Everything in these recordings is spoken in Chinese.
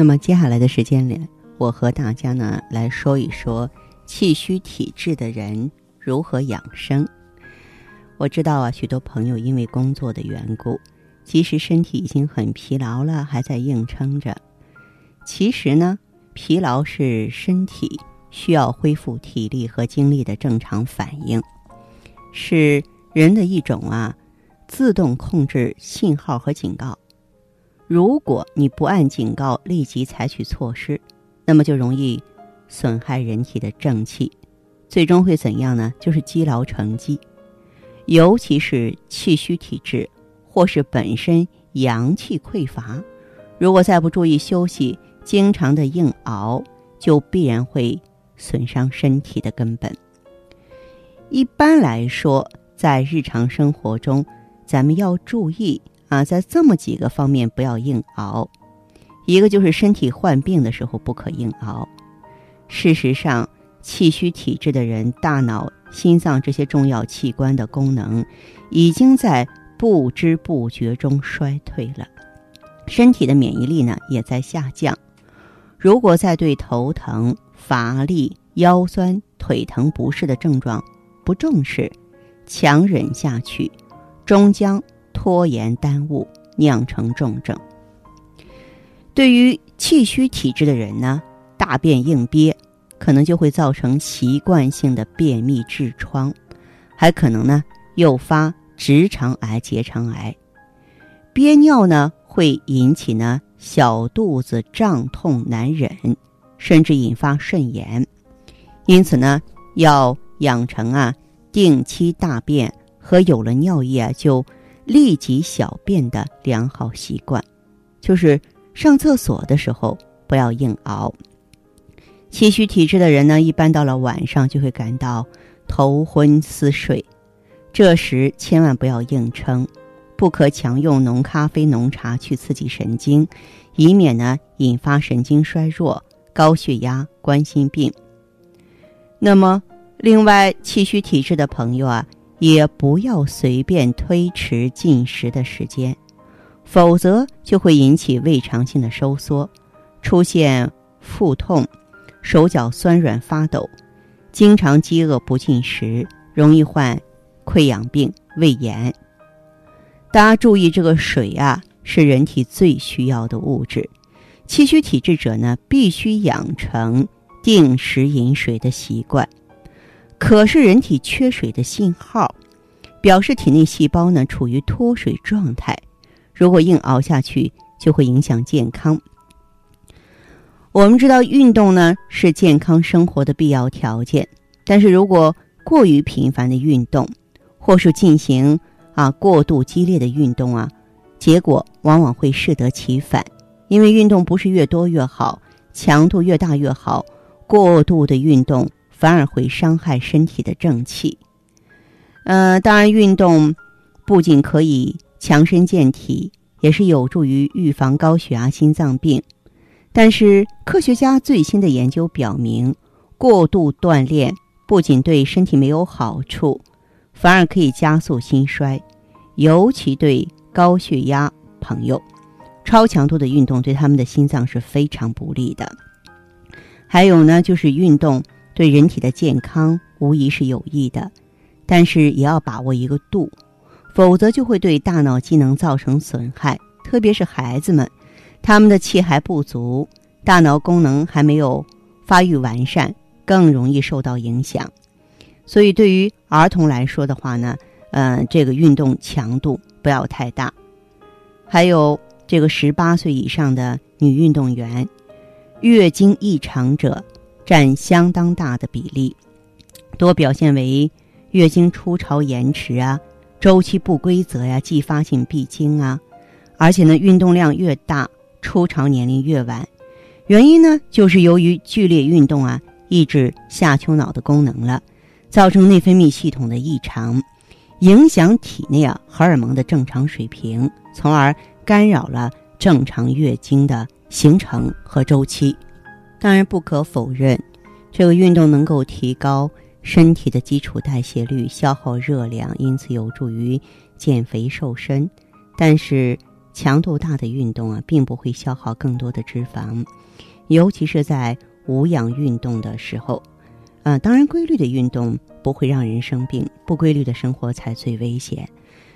那么接下来的时间里，我和大家呢来说一说气虚体质的人如何养生。我知道啊，许多朋友因为工作的缘故，即使身体已经很疲劳了，还在硬撑着。其实呢，疲劳是身体需要恢复体力和精力的正常反应，是人的一种啊自动控制信号和警告。如果你不按警告立即采取措施，那么就容易损害人体的正气，最终会怎样呢？就是积劳成疾。尤其是气虚体质，或是本身阳气匮乏，如果再不注意休息，经常的硬熬，就必然会损伤身体的根本。一般来说，在日常生活中，咱们要注意。啊，在这么几个方面不要硬熬，一个就是身体患病的时候不可硬熬。事实上，气虚体质的人，大脑、心脏这些重要器官的功能，已经在不知不觉中衰退了，身体的免疫力呢也在下降。如果再对头疼、乏力、腰酸、腿疼不适的症状不重视，强忍下去，终将。拖延耽误，酿成重症。对于气虚体质的人呢，大便硬憋，可能就会造成习惯性的便秘痔疮，还可能呢诱发直肠癌、结肠癌。憋尿呢会引起呢小肚子胀痛难忍，甚至引发肾炎。因此呢，要养成啊定期大便和有了尿液啊就。立即小便的良好习惯，就是上厕所的时候不要硬熬。气虚体质的人呢，一般到了晚上就会感到头昏思睡，这时千万不要硬撑，不可强用浓咖啡、浓茶去刺激神经，以免呢引发神经衰弱、高血压、冠心病。那么，另外气虚体质的朋友啊。也不要随便推迟进食的时间，否则就会引起胃肠性的收缩，出现腹痛、手脚酸软发抖，经常饥饿不进食，容易患溃疡病、胃炎。大家注意，这个水啊是人体最需要的物质，气虚体质者呢必须养成定时饮水的习惯。可是人体缺水的信号，表示体内细胞呢处于脱水状态。如果硬熬下去，就会影响健康。我们知道运动呢是健康生活的必要条件，但是如果过于频繁的运动，或是进行啊过度激烈的运动啊，结果往往会适得其反。因为运动不是越多越好，强度越大越好，过度的运动。反而会伤害身体的正气。呃，当然，运动不仅可以强身健体，也是有助于预防高血压、心脏病。但是，科学家最新的研究表明，过度锻炼不仅对身体没有好处，反而可以加速心衰，尤其对高血压朋友，超强度的运动对他们的心脏是非常不利的。还有呢，就是运动。对人体的健康无疑是有益的，但是也要把握一个度，否则就会对大脑机能造成损害。特别是孩子们，他们的气还不足，大脑功能还没有发育完善，更容易受到影响。所以，对于儿童来说的话呢，嗯，这个运动强度不要太大。还有这个十八岁以上的女运动员，月经异常者。占相当大的比例，多表现为月经初潮延迟啊，周期不规则呀，继发性闭经啊，而且呢，运动量越大，初潮年龄越晚，原因呢，就是由于剧烈运动啊，抑制下丘脑的功能了，造成内分泌系统的异常，影响体内啊荷尔蒙的正常水平，从而干扰了正常月经的形成和周期。当然，不可否认，这个运动能够提高身体的基础代谢率，消耗热量，因此有助于减肥瘦身。但是，强度大的运动啊，并不会消耗更多的脂肪。尤其是在无氧运动的时候，啊，当然规律的运动不会让人生病，不规律的生活才最危险。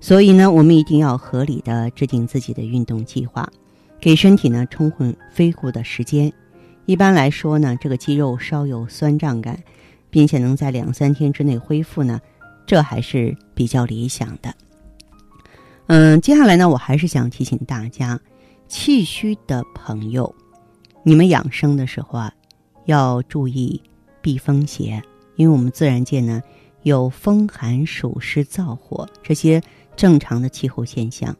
所以呢，我们一定要合理的制定自己的运动计划，给身体呢充分恢复的时间。一般来说呢，这个肌肉稍有酸胀感，并且能在两三天之内恢复呢，这还是比较理想的。嗯，接下来呢，我还是想提醒大家，气虚的朋友。你们养生的时候啊，要注意避风邪，因为我们自然界呢有风寒暑湿燥火这些正常的气候现象，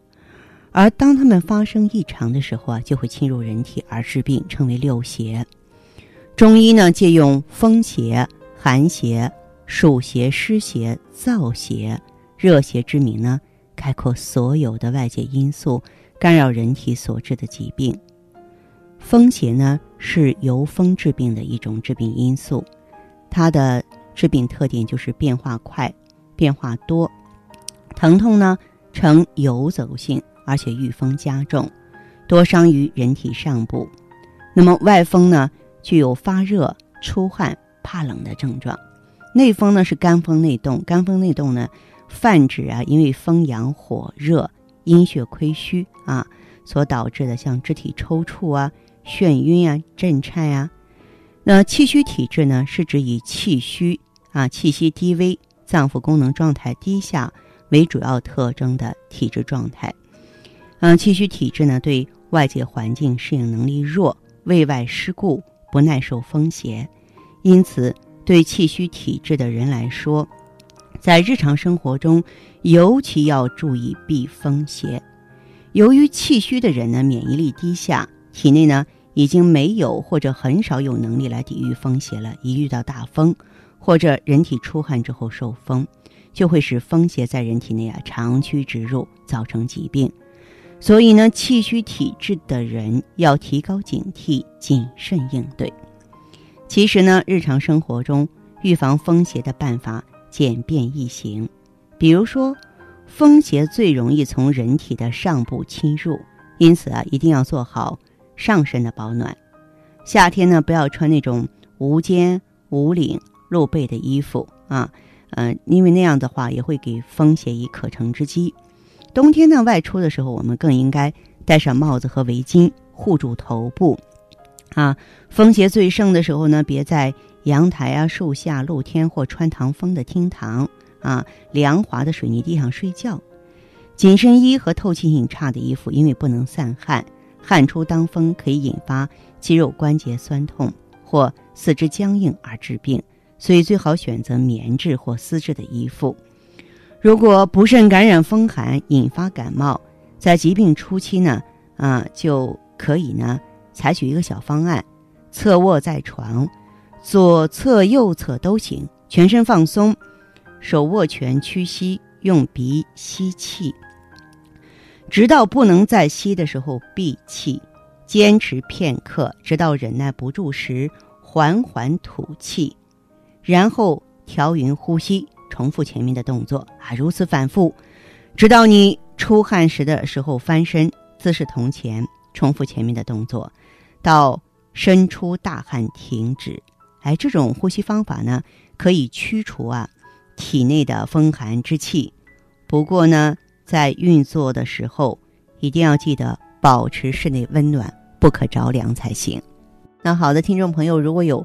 而当它们发生异常的时候啊，就会侵入人体而致病，称为六邪。中医呢借用风邪、寒邪、暑邪、湿邪、燥邪、热邪之名呢，概括所有的外界因素干扰人体所致的疾病。风邪呢是由风致病的一种致病因素，它的致病特点就是变化快、变化多，疼痛呢呈游走性，而且遇风加重，多伤于人体上部。那么外风呢具有发热、出汗、怕冷的症状，内风呢是肝风内动，肝风内动呢泛指啊因为风阳火热、阴血亏虚啊所导致的像肢体抽搐啊。眩晕啊，震颤啊，那气虚体质呢，是指以气虚啊、气息低微、脏腑功能状态低下为主要特征的体质状态。嗯，气虚体质呢，对外界环境适应能力弱，胃外湿固，不耐受风邪，因此对气虚体质的人来说，在日常生活中尤其要注意避风邪。由于气虚的人呢，免疫力低下，体内呢。已经没有或者很少有能力来抵御风邪了。一遇到大风，或者人体出汗之后受风，就会使风邪在人体内啊长驱直入，造成疾病。所以呢，气虚体质的人要提高警惕，谨慎应对。其实呢，日常生活中预防风邪的办法简便易行。比如说，风邪最容易从人体的上部侵入，因此啊，一定要做好。上身的保暖，夏天呢不要穿那种无肩、无领、露背的衣服啊，嗯，因为那样的话也会给风邪以可乘之机。冬天呢外出的时候，我们更应该戴上帽子和围巾护住头部。啊，风邪最盛的时候呢，别在阳台啊、树下、露天或穿堂风的厅堂啊、凉滑的水泥地上睡觉。紧身衣和透气性差的衣服，因为不能散汗。汗出当风可以引发肌肉关节酸痛或四肢僵硬而致病，所以最好选择棉质或丝质的衣服。如果不慎感染风寒引发感冒，在疾病初期呢，啊就可以呢采取一个小方案：侧卧在床，左侧右侧都行，全身放松，手握拳屈膝，用鼻吸气。直到不能再吸的时候闭气，坚持片刻，直到忍耐不住时缓缓吐气，然后调匀呼吸，重复前面的动作啊，如此反复，直到你出汗时的时候翻身，姿势同前，重复前面的动作，到伸出大汗停止。哎，这种呼吸方法呢，可以驱除啊体内的风寒之气。不过呢。在运作的时候，一定要记得保持室内温暖，不可着凉才行。那好的，听众朋友，如果有